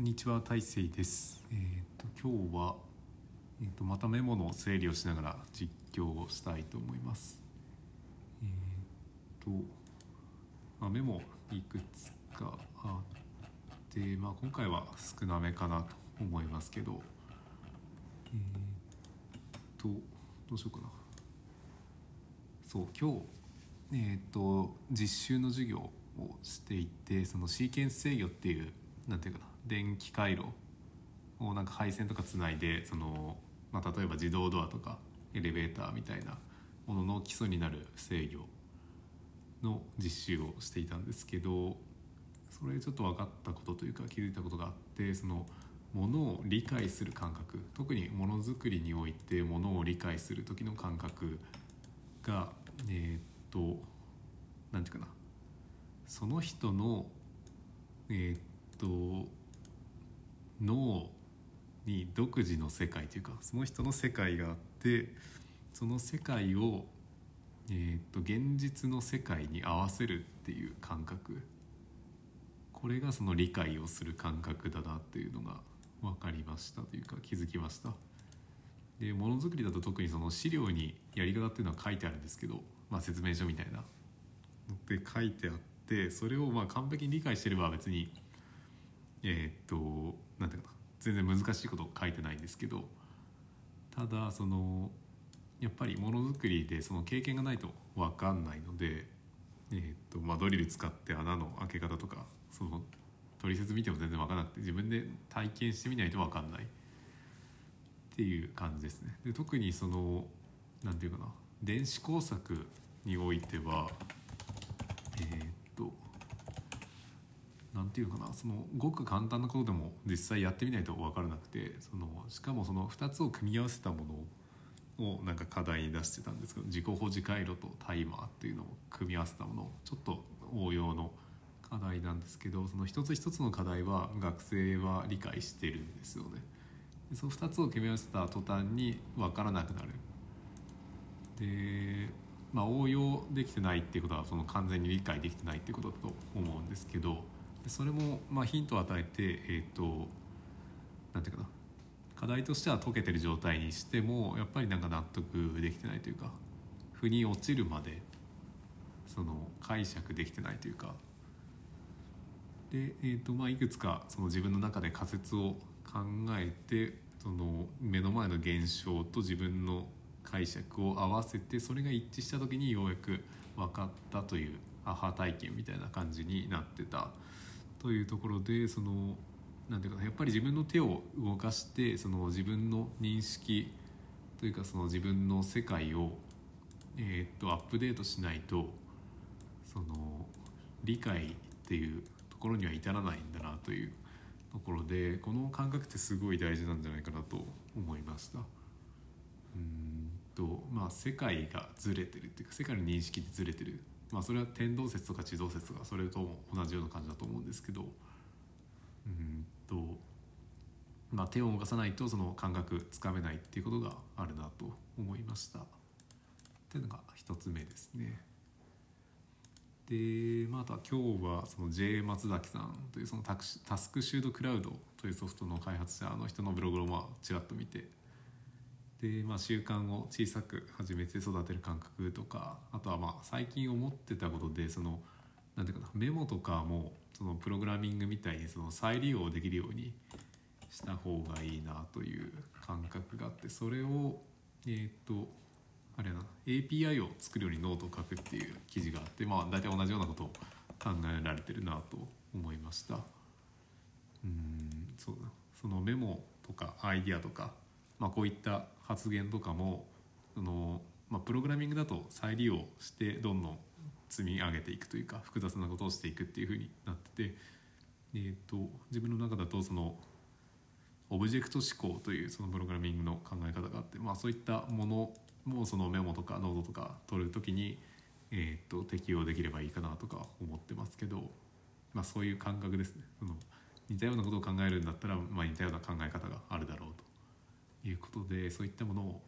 こんにちは大成です。えっ、と今日はえっ、とまたメモの整理をしながら実況をしたいと思います。えっ、とまあ、メモいくつかあって、まあ今回は少なめかなと思いますけど、えっ、とどうしようかな。そう今日えっ、と実習の授業をしていてそのシーケンス制御っていうなんていうかな電気回路をなんか配線とかつないでその、まあ、例えば自動ドアとかエレベーターみたいなものの基礎になる制御の実習をしていたんですけどそれちょっと分かったことというか気づいたことがあってそのものを理解する感覚特にものづくりにおいてものを理解する時の感覚がえーっとなんていうかな。その人のえーっと脳に独自の世界というかその人の世界があってその世界を、えーっと現実の世界に合わせるっていう感覚。これがその理解をする感覚だなっていうのが分かりましたというか気づきました。でものづくりだと特にその資料にやり方っていうのは書いてあるんですけど、まあ、説明書みたいなので書いてあってそれをまあ完璧に理解してれば別にえーっとなんていうかな。全然難しいこと書いてないんですけどただそのやっぱりものづくりでその経験がないと分かんないので、えーっとまあ、ドリル使って穴の開け方とかその取説見ても全然分からなくて自分で体験してみないと分かんない。っていう感じですね。で特にそのなんていうかな。電子工作においてはえーっとなんていうかなそのごく簡単なことでも実際やってみないと分からなくてそのしかもその2つを組み合わせたものをなんか課題に出してたんですけど自己保持回路とタイマーっていうのを組み合わせたものちょっと応用の課題なんですけどその一つ一つの課題は学生は理解してるんですよね。でその2つを組み合わせた途端に分からなくなる。でまあ、応用できてないっていうことはその完全に理解できてないっていうことだと思うんですけどでそれもまあヒントを与えてえっ、となんていうかな。課題としては解けてる状態にしてもやっぱりなんか納得できてないというか腑に落ちるまでその解釈できてないというか。で、えーとまあ、いくつかその自分の中で仮説を考えてその目の前の現象と自分の解釈を合わせてそれが一致した時にようやく分かったというアハ体験みたいな感じになってたというところでそのなんていうかなやっぱり自分の手を動かしてその自分の認識というかその自分の世界を、えーっとアップデートしないとその理解っていうところには至らないんだなというところでこの感覚ってすごい大事なんじゃないかなと思いました。うーんとまあ世界がずれてるっていうか世界の認識でずれてるまあそれは天動説とか地動説がそれと同じような感じだと思うんですけど。うんとまあ手を動かさないとその感覚つかめないっていうことがあるなと思いました。っていうのが一つ目ですね。で、まあ、あとは今日はその J 松崎さんというそのタクシタスクシュードクラウドというソフトの開発者の人のブログをまあちらっと見てで、まあ、習慣を小さく始めて育てる感覚とかあとはまあ最近思ってたことでそのなんていうかなメモとかもそのプログラミングみたいにその再利用できるようにした方がいいなという感覚があってそれをえっ、とあれやな API を作るようにノートを書くっていう記事があってまあ大体同じようなことを考えられてるなと思いました。うんそうだそのメモとかアイディアとか、まあ、こういった発言とかもその、まあ、プログラミングだと再利用してどんどん積み上げていくというか複雑なことをしていくっていうふうになってて、えー、と自分の中だとそのオブジェクト指向というそのプログラミングの考え方があって、まあ、そういったものもそのメモとかノートとか取る時に、えー、と適用できればいいかなとか思ってますけど、まあ、そういう感覚ですね。その似たようなことを考えるんだったら、まあ、似たような考え方があるだろうと。いうことでそういったものを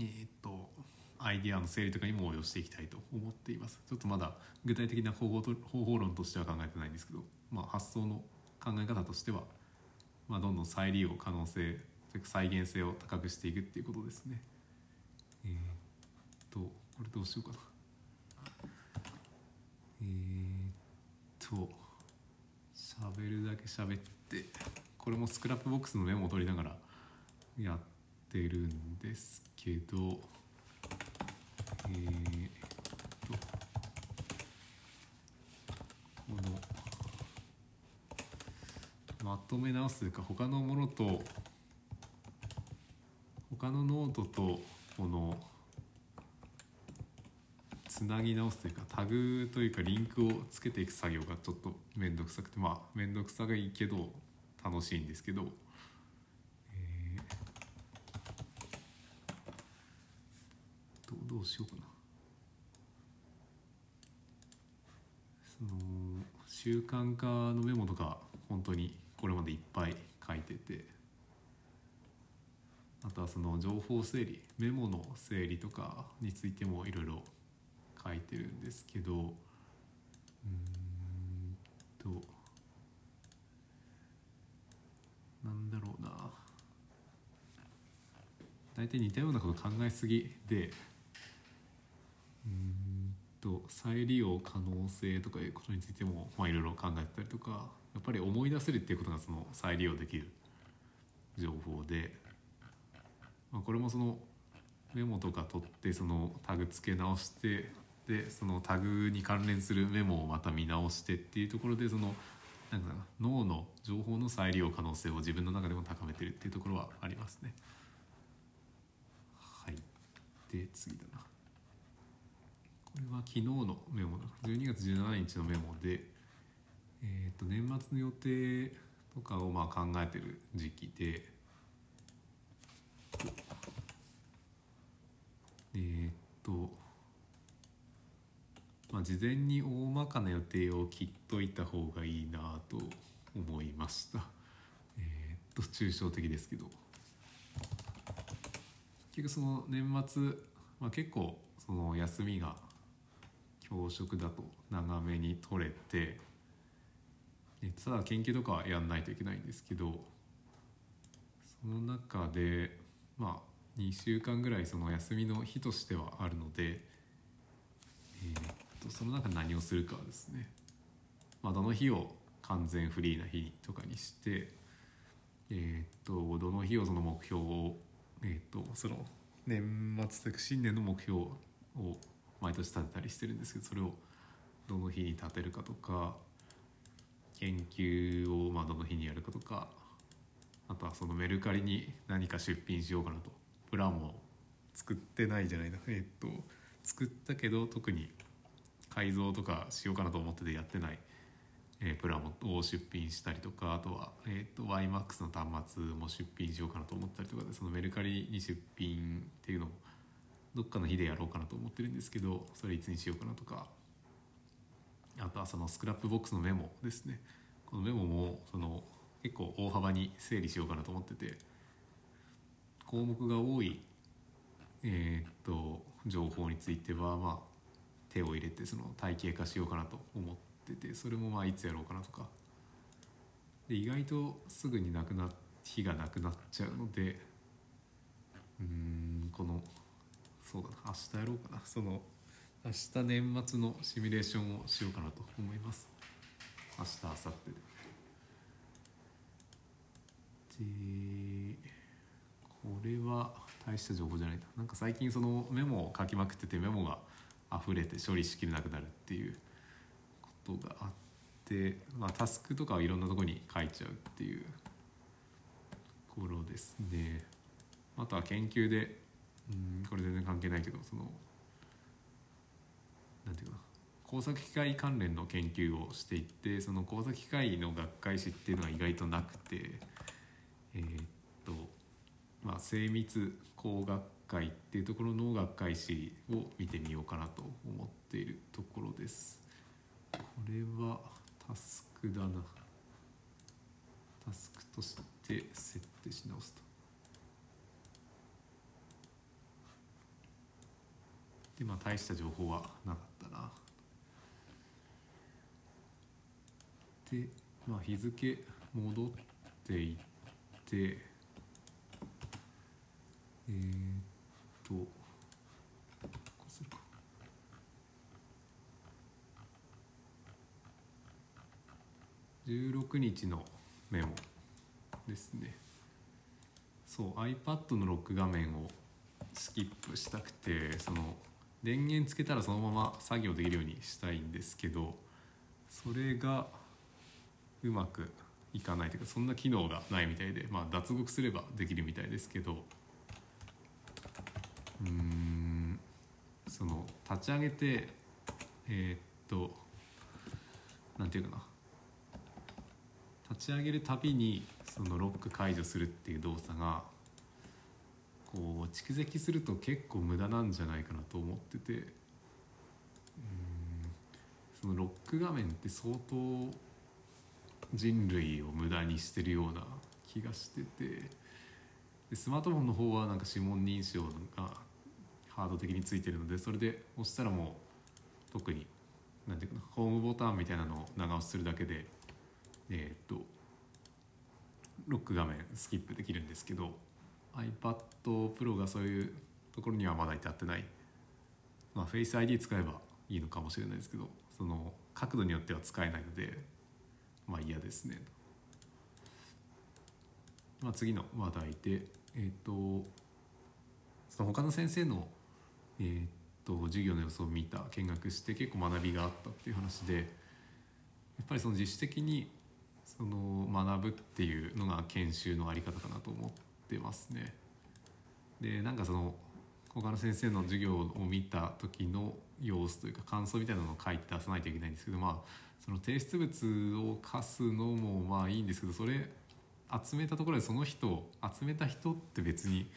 えー、とアイディアの整理とかにも応用していきたいと思っています。ちょっとまだ具体的な方法と方法論としては考えてないんですけど、まあ、発想の考考え方としては、まあ、どんどん再利用可能性再現性を高くしていくっていうことですね。えー、っとこれどうしようかな。えー、っと喋るだけ喋ってこれもスクラップボックスのメモを取りながらやってるんですけどえー、っとこのまとめ直すというか他のものと他のノートとこのつなぎ直すというかタグというかリンクをつけていく作業がちょっと面倒くさくてまあ面倒くさがいいけど楽しいんですけど、えー、どうしようかな。その習慣化のメモとか本当にこれまでいっぱい書いてて。あとはその情報整理メモの整理とかについてもいろいろ書いてるんですけど。うんと。なんだろうな。大体似たようなこと考えすぎでと再利用可能性とかいうことについてもまあいろいろ考えたりとかやっぱり思い出せるっていうことがその再利用できる情報で、まあ、これもそのメモとか取ってそのタグ付け直してでそのタグに関連するメモをまた見直してっていうところでそのなんか脳の情報の再利用可能性を自分の中でも高めてるっていうところはありますね。はいで次だな。これは昨日のメモだ12月17日のメモで、えー、と年末の予定とかをまあ考えてる時期でえー、っとまあ、事前に大まかな予定を切っといた方がいいなと思いました。えー、っと抽象的ですけど。結局その年末、まあ、結構その休みが教職だと長めに取れてただ研究とかはやんないといけないんですけどその中でまあ2週間ぐらいその休みの日としてはあるので、えー、とその中何をするかですね、まあ、どの日を完全フリーな日とかにしてえっ、とどの日をその目標をえっ、とその年末とか新年の目標を毎年立てたりしてるんですけどそれをどの日に立てるかとか研究をまどの日にやるかとかあとはそのメルカリに何か出品しようかなと。プランも作ってないじゃないな。えっと作ったけど特に改造とかしようかなと思っててやってない、えー、プランを出品したりとかあとは、えーと、YMAX の端末も出品しようかなと思ったりとかでそのメルカリに出品っていうのをどっかの日でやろうかなと思ってるんですけどそれいつにしようかなとか。あとはそのスクラップボックスのメモですね。このメモもその結構大幅に整理しようかなと思ってて。項目が多いえー、っと情報についてはまあ手を入れてその体系化しようかなと思っててそれもまあいつやろうかなとか。で意外とすぐになくな日がなくなっちゃうのでうんこのそうだな明日やろうかな。その明日年末のシミュレーションをしようかなと思います。明日明後日で。でこれは大した情報じゃないな。なんか最近そのメモを書きまくっててメモが溢れて処理しきれなくなるっていうことがあって、まあ、タスクとかはいろんなとこに書いちゃうっていうところですね。あとは研究でうんこれ全然関係ないけどそのなんていうかな。工作機械関連の研究をしていってその工作機械の学会誌っていうのは意外となくてえー、っとまあ精密工学会っていうところの学会誌を見てみようかなと思っているところです。これはタスクだな。タスクとして設定し直すと。でまあ大した情報はなかったな。でまあ日付戻っていってえー、っとこうするか。16日のメモですね。そう iPad のロック画面をスキップしたくてその電源つけたらそのまま作業できるようにしたいんですけどそれがうまくいかないというかそんな機能がないみたいでまあ脱獄すればできるみたいですけどうんその立ち上げてえーっとなんていうかな。立ち上げるたびにそのロック解除するっていう動作がこう蓄積すると結構無駄なんじゃないかなと思ってて。うん。そのロック画面って相当人類を無駄にしてるような気がしてて。でスマートフォンの方はなんか指紋認証がハード的についてるのでそれで押したらもう特になんていうかホームボタンみたいなのを長押しするだけでえーっとロック画面スキップできるんですけど。iPad Pro がそういうところにはまだ至ってない、まあ、Face ID 使えばいいのかもしれないですけどその角度によっては使えないのでまあ嫌ですね。まあ、次の話題でえっ、とその他の先生のえっ、と授業の様子を見た見学して結構学びがあったっていう話でやっぱりその自主的にその学ぶっていうのが研修のあり方かなと思ってますね。でなんかその他の先生の授業を見た時の様子というか感想みたいなのを書いて出さないといけないんですけどまあその提出物を課すのもまあいいんですけどそれ集めたところでその人集めた人って別に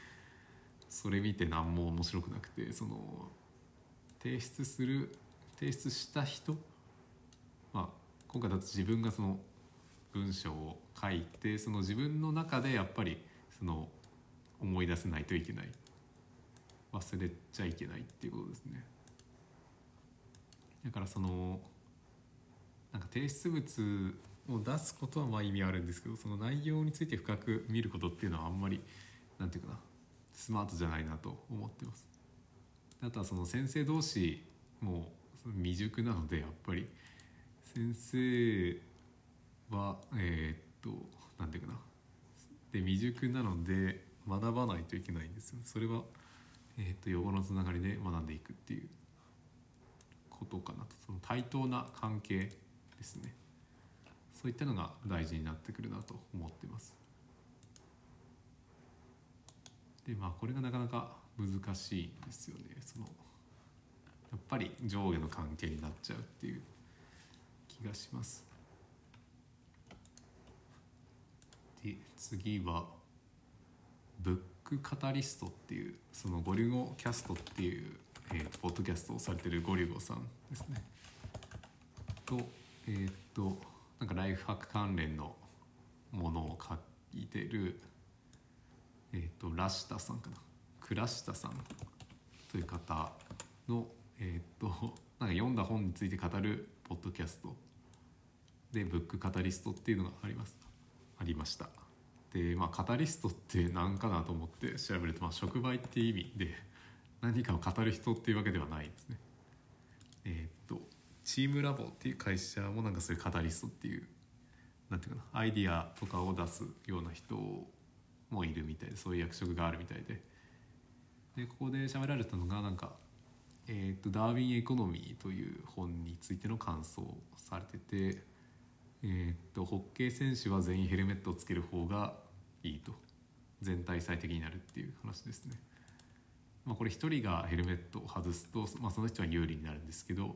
それ見て何も面白くなくてその提出する提出した人まあ今回だと自分がその文章を書いてその自分の中でやっぱりその思い出せないといけない。忘れちゃいけないっていうことですね。だからそのなんか提出物を出すことはまあ意味あるんですけどその内容について深く見ることっていうのはあんまりなんていうかなスマートじゃないなと思ってます。あとはその先生同士も未熟なのでやっぱり。先生はえーっとなんていうかな。で未熟なので学ばないといけないんですよそれは、えーっと横のつながりで学んでいくっていうことかなと。その対等な関係ですね。そういったのが大事になってくるなと思ってます。でまあこれがなかなか難しいんですよね。そのやっぱり上下の関係になっちゃうっていう気がします。で次はブックカタリストっていうそのゴリゴキャストっていう、えー、ポッドキャストをされてるゴリゴさんですね。とえーっとなんかライフハック関連のものを書いてるえーっとラシタさんかな。クラシタさんという方のえっとなんか読んだ本について語るポッドキャストでブックカタリストっていうのがあります。ありました。でまあカタリストって何かなと思って調べると、まあ、触媒っていう意味で何かを語る人っていうわけではないですね。えーっとチームラボっていう会社もなんかそういうカタリストっていうなんていうかなアイディアとかを出すような人もいるみたいでそういう役職があるみたいで。でここで喋られたのがなんか、えーと「ダーウィン・エコノミー」という本についての感想をされてて、えーとホッケー選手は全員ヘルメットをつける方がいいと全体最適になるっていう話ですね。まあ、これ一人がヘルメットを外すと、まあ、その人は有利になるんですけど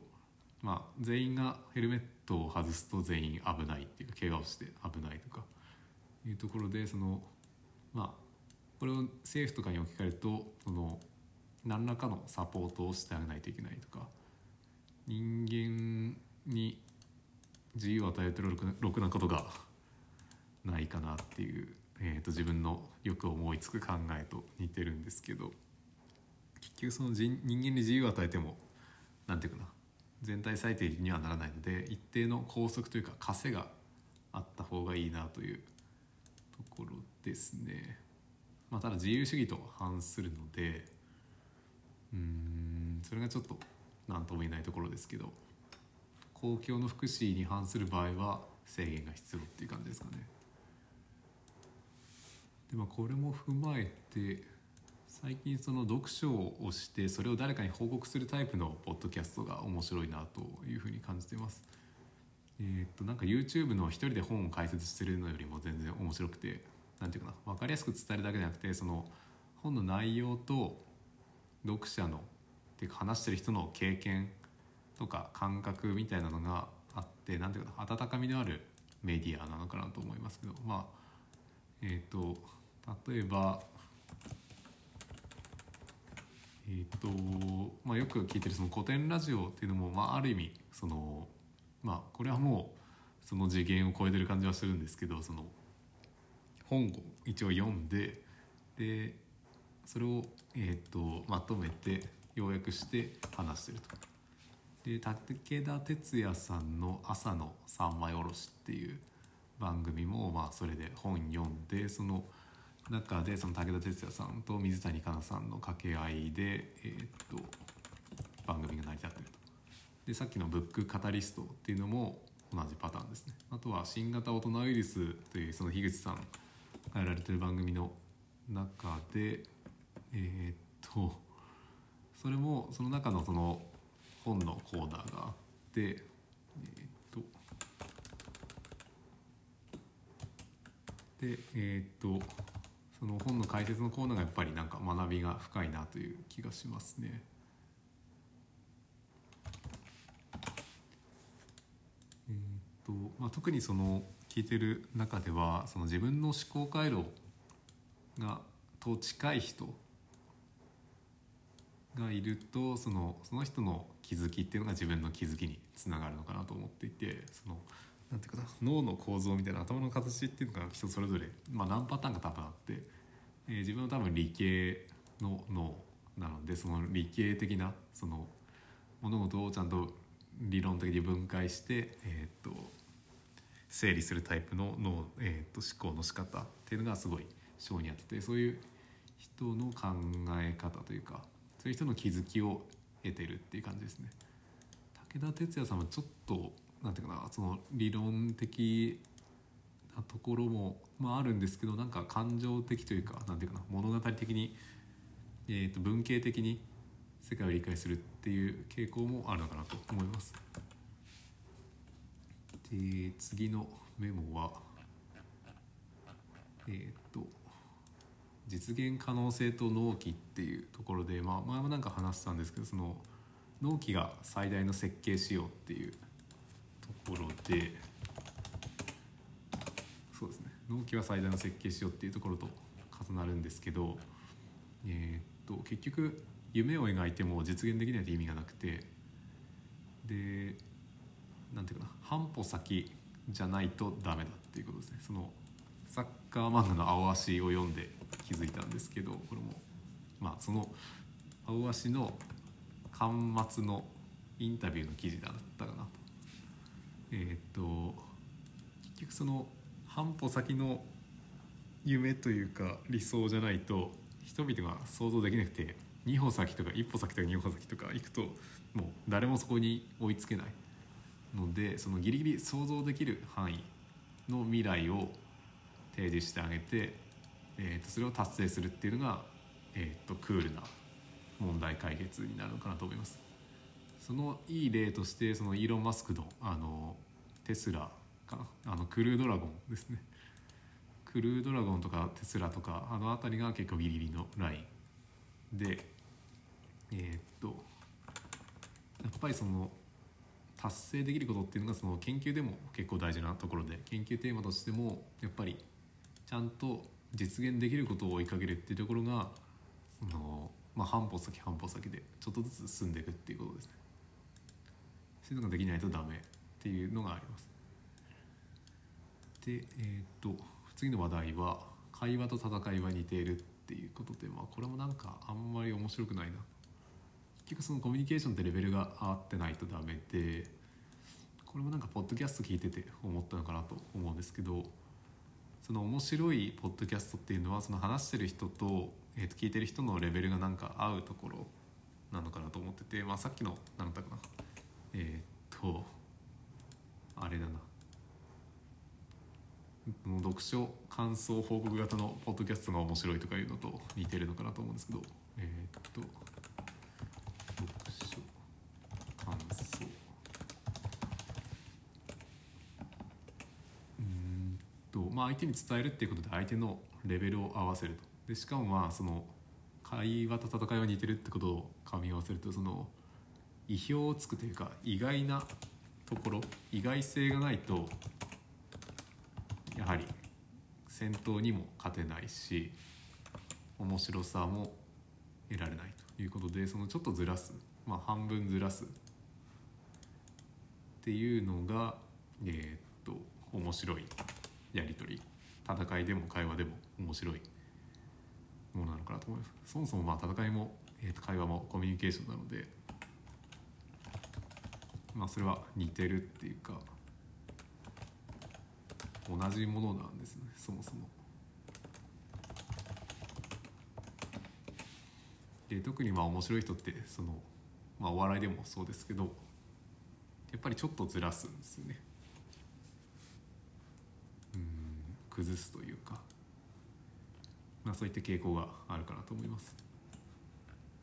まあ、全員がヘルメットを外すと全員危ないっていうか怪我をして危ないとかいうところでそのまあこれを政府とかに置き換えるとその何らかのサポートをしてあげないといけないとか人間に自由を与えてるろくなことがないかなっていう、えー、と自分のよく思いつく考えと似てるんですけど。結局その人人間に自由を与えてもなんていうかな。全体最低にはならないので一定の拘束というか枷があった方がいいなというところですね。まあ、ただ自由主義と反するのでうんそれがちょっと何とも言えないところですけど。公共の福祉に反する場合は制限が必要っていう感じですかね。でまあこれも踏まえて最近その読書をしてそれを誰かに報告するタイプのポッドキャストが面白いなというふうに感じてます。えー、っとなんか YouTube の一人で本を解説してるのよりも全然面白くて何て言うかな分かりやすく伝えるだけじゃなくてその本の内容と読者のっていうか話してる人の経験とか感覚みたいなのがあって何ていうか温かみのあるメディアなのかなと思いますけどまあえっ、ー、と例えばえっ、ー、とまあよく聞いてるその古典ラジオっていうのもまあある意味そのまあこれはもうその次元を超えてる感じはするんですけどその本を一応読んででそれを、えーと、まとめて要約して話してると。で武田鉄矢さんの「朝の三枚おろし」っていう番組も、まあ、それで本読んでその中でその武田鉄矢さんと水谷香奈さんの掛け合いで、えーと、番組が成り立ってると。でさっきの「ブックカタリスト」っていうのも同じパターンですね。あとは新型大人ウイルスというその樋口さんがやられてる番組の中でえー、っとそれもその中のその本のコーナーがあってえー、っとでえー、っとその本の解説のコーナーがやっぱりなんか学びが深いなという気がしますね。えーとまあ、特にその聞いてる中ではその自分の思考回路がと近い人がいるとそのその人の気づきっていうのが自分の気づきにつながるのかなと思っていてそのなんていうかな脳の構造みたいな頭の形っていうのが人それぞれ、まあ、何パターンか多分あって、えー、自分は多分理系の脳なのでその理系的なその物事をちゃんと理論的に分解して、えー、っと整理するタイプの脳、えーと、思考の仕方っていうのがすごい性にあっててそういう人の考え方というかそういう人の気づきを得てるっていう感じですね。武田鉄矢さんはちょっとなんていうかなその理論的なところも、まあ、あるんですけどなんか感情的というかなんていうかな物語的に、えー、と文系的に世界を理解するっていう傾向もあるのかなと思います。で次のメモはえー、っと実現可能性と納期っていうところで、まあ、前もなんか話したんですけどその納期が最大の設計仕様っていうところでそうですね。納期は最大の設計しようっていうところと重なるんですけど、えー、っと結局夢を描いても実現できないと意味がなくてでなんていうかな半歩先じゃないとダメだっていうことですね。そのサッカー漫画の「青足」を読んで気づいたんですけどこれもまあその青足の巻末のインタビューの記事だったかなえっ、と結局その半歩先の夢というか理想じゃないと人々が想像できなくて2歩先とか1歩先とか2歩先とか行くともう誰もそこに追いつけない。のでそのギリギリ想像できる範囲の未来を提示してあげて、えー、とそれを達成するっていうのが、えー、とクールな問題解決になるのかなと思います。そのいい例としてそのイーロン・マスクのあのテスラかな？あのクルードラゴンですね。クルードラゴンとかテスラとかあの辺りが結構ギリギリのライン。でえー、っとやっぱりその達成できることっていうのがその研究でも結構大事なところで研究テーマとしてもやっぱりちゃんと実現できることを追いかけるっていうところがその、まあ、半歩先半歩先でちょっとずつ進んでいくっていうことですね。そういうのができないとダメっていうのがあります。で、えっ、と次の話題は会話と戦いは似ているっていうことで、まあ、これもなんかあんまり面白くないな結局そのコミュニケーションってレベルが合ってないとダメでこれもなんかポッドキャスト聞いてて思ったのかなと思うんですけどその面白いポッドキャストっていうのはその話してる人と,、えー、と聞いてる人のレベルがなんか合うところなのかなと思ってて、まあ、さっきの何だったかな。えっ、とあれだな。読書感想報告型のポッドキャストが面白いとかいうのと似てるのかなと思うんですけどえっ、と読書感想うんとまあ相手に伝えるっていうことで相手のレベルを合わせると。でしかもまあその会話と戦いは似てるってことを噛み合わせるとその意表をつくというか意外なところ意外性がないとやはり戦闘にも勝てないし面白さも得られないということでそのちょっとずらす、まあ、半分ずらすっていうのがえー、っと面白い。やり取り戦いでも会話でも面白いものなのかなと思いますそもそもまあ戦いも、えー、と会話もコミュニケーションなのでまあそれは似てるっていうか同じものなんですねそもそも。で特にまあ面白い人ってその、まあ、お笑いでもそうですけどやっぱりちょっとずらすんですよね。うん崩すというか、まあ、そういった傾向があるかなと思います。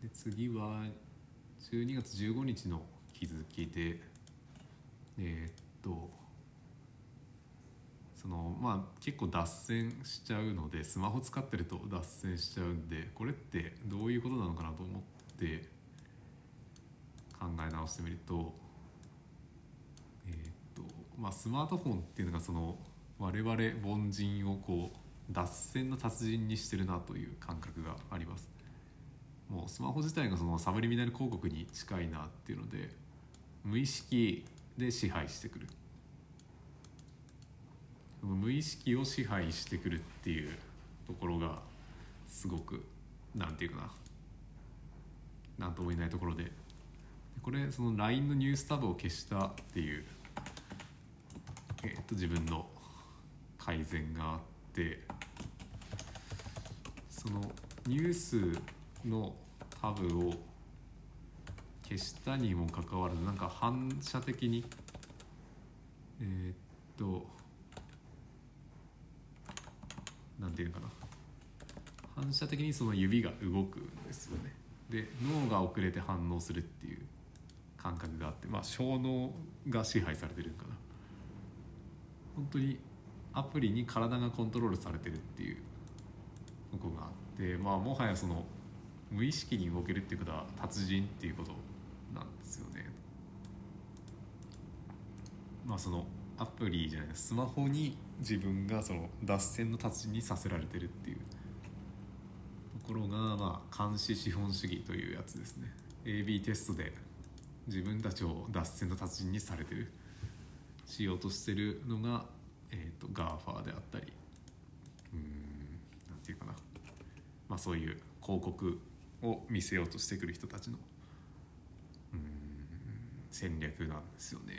で次は12月15日の気づきでえー、っとそのまあ結構脱線しちゃうのでスマホ使ってると脱線しちゃうんでこれってどういうことなのかなと思って考え直してみるとえー、っとまあスマートフォンっていうのがその我々凡人をこう脱線の達人にしてるなという感覚があります。もうスマホ自体がそのサブリミナル広告に近いなっていうので無意識で支配してくる。無意識を支配してくるっていうところがすごくなんていうかな。何とも言えないところで。これその LINE のニュースタブを消したっていう、えー、と自分の改善があってそのニュースのタブを消したにもかかわらずなんか反射的にえー、っとなんていうかな。反射的にその指が動くんですよね。で脳が遅れて反応するっていう感覚があってまあ小脳が支配されてるんかな。本当にアプリに体がコントロールされてるっていうとこがあってまあもはやその無意識に動けるっていうことは達人っていうことなんですよね。まあそのアプリじゃないスマホに自分がその脱線の達人にさせられてるっていうところがまあ監視資本主義というやつですね。AB テストで自分たちを脱線の達人にされてるしようとしてるのが、えーと、GAFA であったりうんなんていうかな、まあ、そういう広告を見せようとしてくる人たちのうん戦略なんですよね。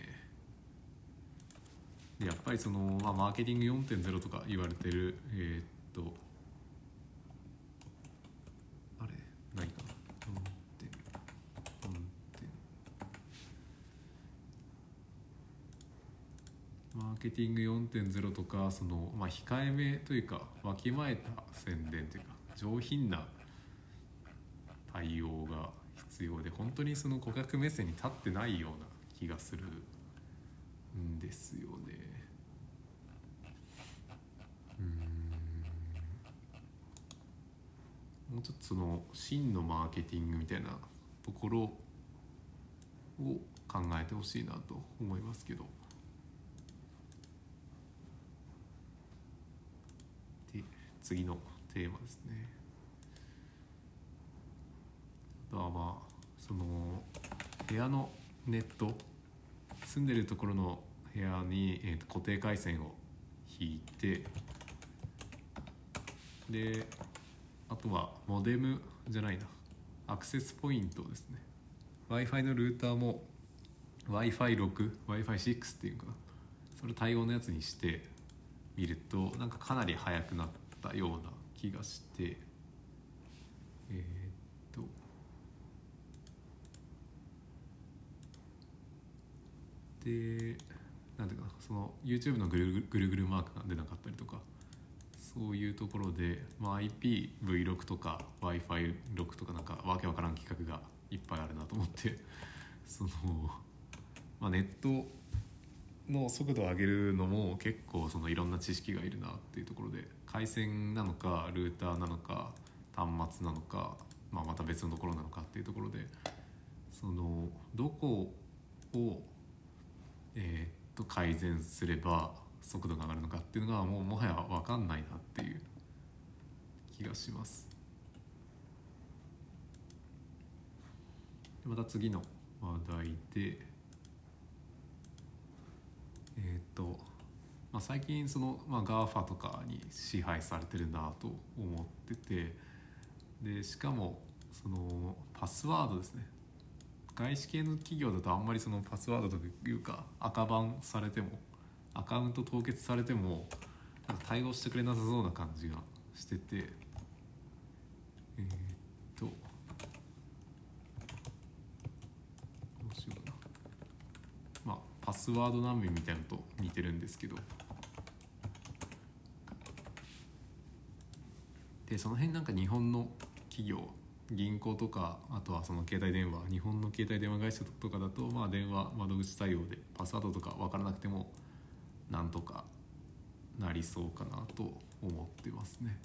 でやっぱりその、まあ、マーケティング4.0とか言われてるえー、っとあれないかなマーケティング4.0とかその、まあ、控えめというかわきまえた宣伝というか上品な対応が必要で本当にその顧客目線に立ってないような気がするんですよね。もうちょっとその真のマーケティングみたいなところを考えてほしいなと思いますけど。で次のテーマですね。あとはまあその部屋のネット住んでるところの部屋に、えー、と固定回線を引いてであとはモデムじゃないな。アクセスポイントですね。W i f i のルーターも w i f i 6 w i f i 6っていうかな。それ対応のやつにして見るとなんかかなり速くなってたような気がしてえー、っと。でなんていうかなその YouTube のぐるぐるぐるマークが出なかったりとかそういうところで、まあ、IPv6 とか w i f i 6とかなんかわけわからん企画がいっぱいあるなと思って その、まあ、ネットの速度を上げるのも結構そのいろんな知識がいるなっていうところで。回線なのかルーターなのか端末なのか、まあ、また別のところなのかっていうところでそのどこを、えー、っと改善すれば速度が上がるのかっていうのがもうもはや分かんないなっていう気がします。また次の話題でえっ、と、まあ、最近その、まあ、GAFA とかに支配されてるなと思っててでしかもそのパスワードですね。外資系の企業だとあんまりそのパスワードというか赤バンされてもアカウント凍結されてもなんか対応してくれなさそうな感じがしててえー、っとどうしようかな。まあパスワード難民みたいなのと似てるんですけど。でその辺なんか日本の企業銀行とかあとはその携帯電話日本の携帯電話会社とかだとまあ電話窓口対応でパスワードとか分からなくてもなんとかなりそうかなと思ってますね。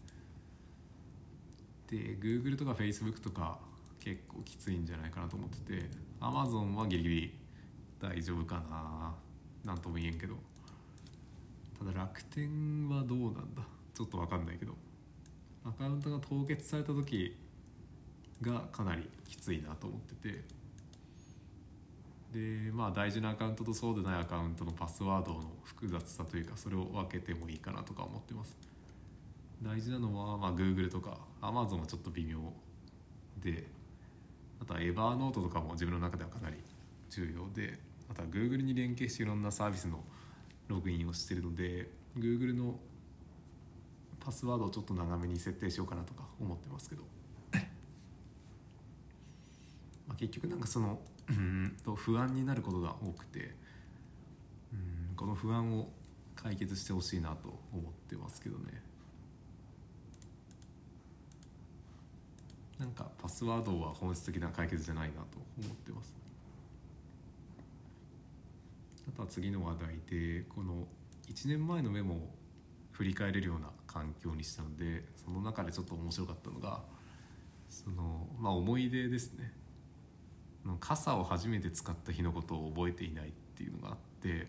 で Google とか Facebook とか結構きついんじゃないかなと思ってて Amazon はギリギリ大丈夫かななんとも言えんけど。ただ楽天はどうなんだちょっと分かんないけど。アカウントが凍結された時がかなりきついなと思ってて。でまあ大事なアカウントとそうでないアカウントのパスワードの複雑さというかそれを分けてもいいかなとか思ってます。大事なのは、まあ、Google とか Amazon はちょっと微妙であとはエバーノートとかも自分の中ではかなり重要であとは Google に連携していろんなサービスのログインをしてるので Google のパスワードをちょっと長めに設定しようかなとか思ってますけど。まあ結局なんかそのうんと不安になることが多くてうんこの不安を解決してほしいなと思ってますけどね。なんかパスワードは本質的な解決じゃないなと思ってます。あとは次の話題でこの1年前のメモを振り返れるような環境にしたのでその中でちょっと面白かったのがそのまあ思い出ですね。傘を初めて使った日のことを覚えていないっていうのがあって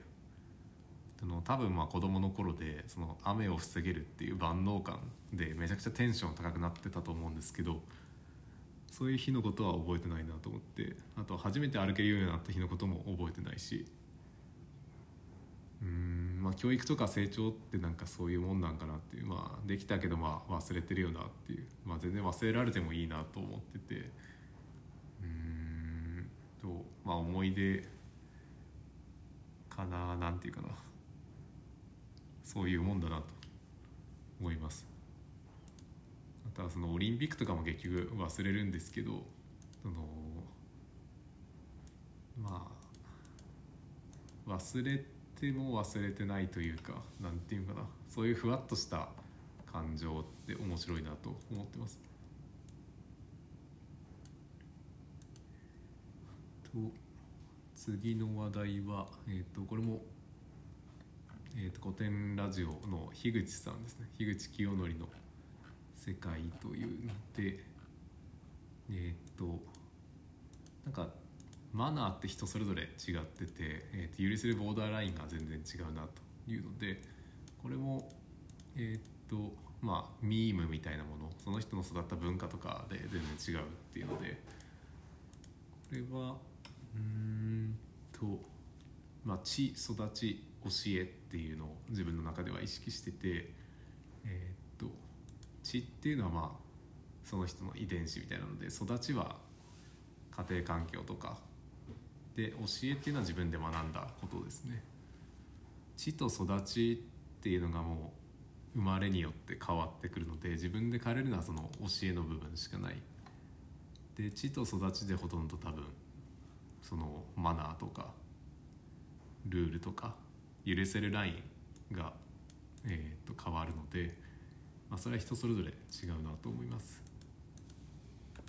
あの多分まあ子供の頃でその雨を防げるっていう万能感でめちゃくちゃテンション高くなってたと思うんですけどそういう日のことは覚えてないなと思ってあと初めて歩けるようになった日のことも覚えてないしうん。まあ教育とか成長ってなんかそういうもんなんかなっていうまあできたけどまあ忘れてるよなっていう。まあ全然忘れられてもいいなと思ってて。うんとまあ思い出かななんていうかな。そういうもんだなと。思います。あとはそのオリンピックとかも結局忘れるんですけどそのまあ忘れてても忘れてないというかなんていうかな。そういうふわっとした感情って面白いなと思ってます。と次の話題は、えー、とこれも、えー、と古典ラジオの樋口さんですね。樋口清則の「世界」というのでえっ、となんかマナーって人それぞれ違ってて、えー、と許せるボーダーラインが全然違うなというのでこれもえっ、とまあミームみたいなものその人の育った文化とかで全然違うっていうのでこれはうんとまあ地育ち教えっていうのを自分の中では意識しててえっ、と地っていうのはまあその人の遺伝子みたいなので育ちは家庭環境とかで教えっていうのは自分で学んだことですね。知と育ちっていうのがもう生まれによって変わってくるので自分で変えるのはその教えの部分しかない。で地と育ちでほとんど多分そのマナーとかルールとか許せるラインが、えー、と変わるので、まあ、それは人それぞれ違うなと思います。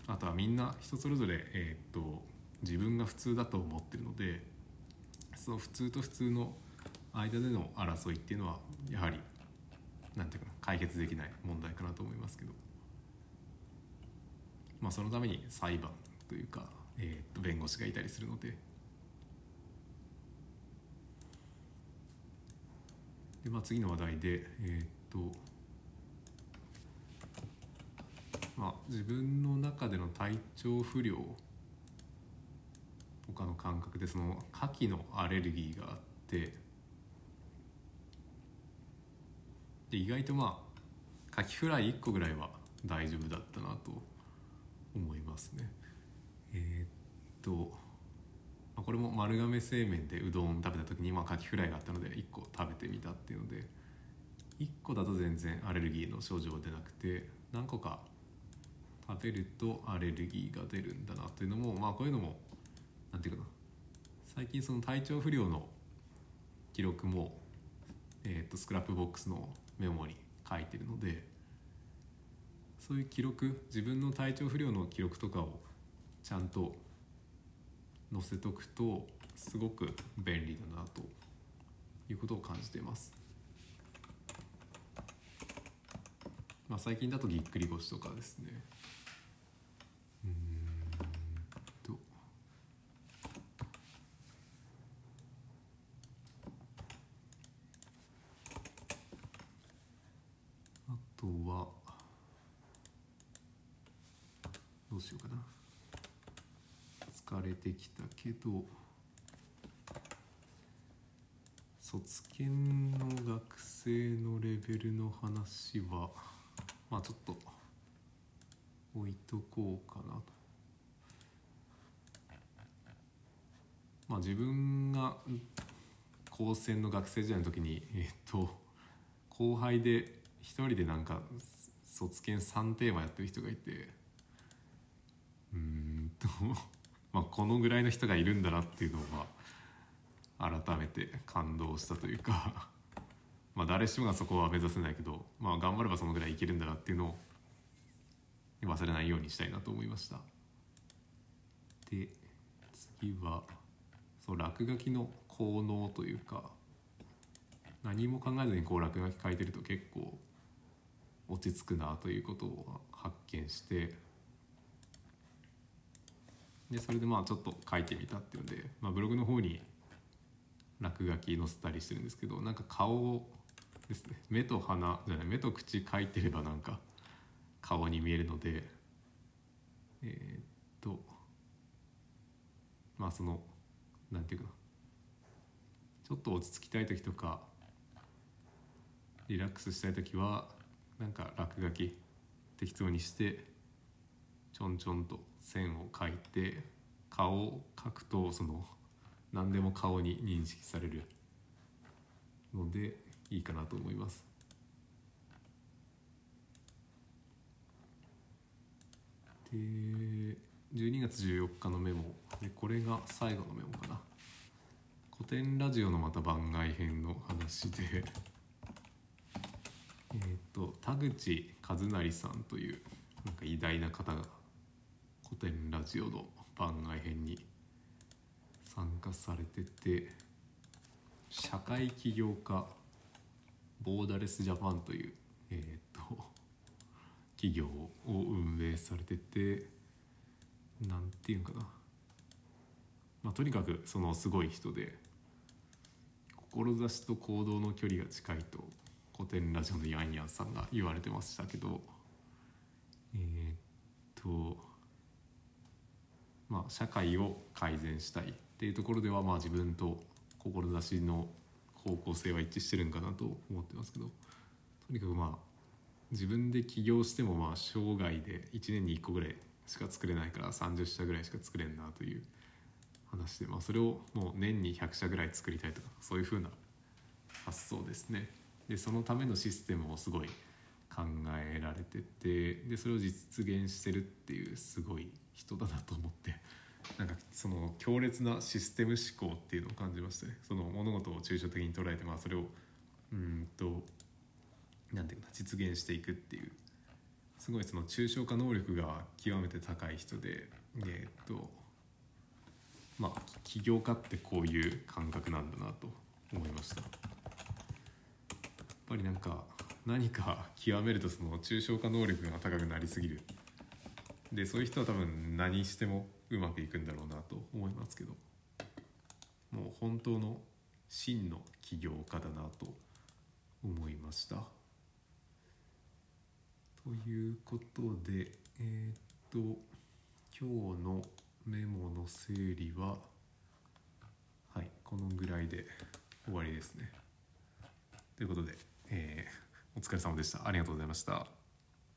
あとはみんな人それぞれ、えー、と自分が普通だと思ってるのでその普通と普通の間での争いっていうのはやはりなんていうかな解決できない問題かなと思いますけど、まあ、そのために裁判というか、えー、と弁護士がいたりするので。で、まあ、次の話題でえっ、とまあ自分の中での体調不良とかの感覚でその牡蠣のアレルギーがあってで意外とまあカキフライ1個ぐらいは大丈夫だったなと思いますね。えー、っとこれも丸亀製麺でうどん食べた時にまあカキフライがあったので1個食べてみたっていうので1個だと全然アレルギーの症状が出なくて何個か食べるとアレルギーが出るんだなというのもまあこういうのも何て言うかな最近その体調不良の記録も、えー、とスクラップボックスのメモに書いてるのでそういう記録自分の体調不良の記録とかをちゃんと載せとくとすごく便利だなということを感じています。まあ、最近だとぎっくり腰とかですねてきたけど卒検の学生のレベルの話はまあちょっと置いとこうかなと。まあ自分が高専の学生時代の時にえっと後輩で一人でなんか卒検3テーマやってる人がいてうんとまあ、このぐらいの人がいるんだなっていうのは改めて感動したというか まあ誰しもがそこは目指せないけど、まあ、頑張ればそのぐらいいけるんだなっていうのを忘れないようにしたいなと思いました。で次はそう落書きの効能というか何も考えずにこう落書き書いてると結構落ち着くなということを発見してでそれでまあちょっと書いてみたっていうので、まあ、ブログの方に落書き載せたりしてるんですけどなんか顔ですね。目と鼻じゃない目と口書いてればなんか顔に見えるのでえー、っとまあそのなんていうかな。ちょっと落ち着きたい時とかリラックスしたい時はなんか落書き適当にしてちょんちょんと線を描いて顔を描くとその何でも顔に認識されるのでいいかなと思います。で12月14日のメモ。でこれが最後のメモかな。古典ラジオのまた番外編の話で。えっ、と田口和成さんというなんか偉大な方が古典ラジオの番外編に参加されてて社会起業家ボーダレスジャパンというえー、っと企業を運営されててなんていうんかな、まあ、とにかくそのすごい人で志と行動の距離が近いと古典ラジオのヤンヤンさんが言われてましたけどえー、っとまあ、社会を改善したいっていうところでは、まあ、自分と志の方向性は一致してるんかなと思ってますけどとにかくまあ自分で起業してもまあ生涯で1年に1個ぐらいしか作れないから30社ぐらいしか作れんなという話で、まあ、それをもう年に100社ぐらい作りたいとかそういうふうな発想ですね。でそのためのシステムをすごい考えられててでそれを実現してるっていうすごい人だなと思ってなんかその強烈なシステム思考っていうのを感じましたねその物事を抽象的に捉えてまあそれをうんとなんていうかな実現していくっていうすごいその抽象化能力が極めて高い人でえっとまあ起業家ってこういう感覚なんだなと思いました。やっぱりなんか何か極めるとその抽象化能力が高くなりすぎる。でそういう人は多分何してもうまくいくんだろうなと思いますけど。もう本当の真の起業家だなと思いました。ということでえーっと今日のメモの整理ははいこのぐらいで終わりですね。ということで、えーお疲れ様でした。ありがとうございました。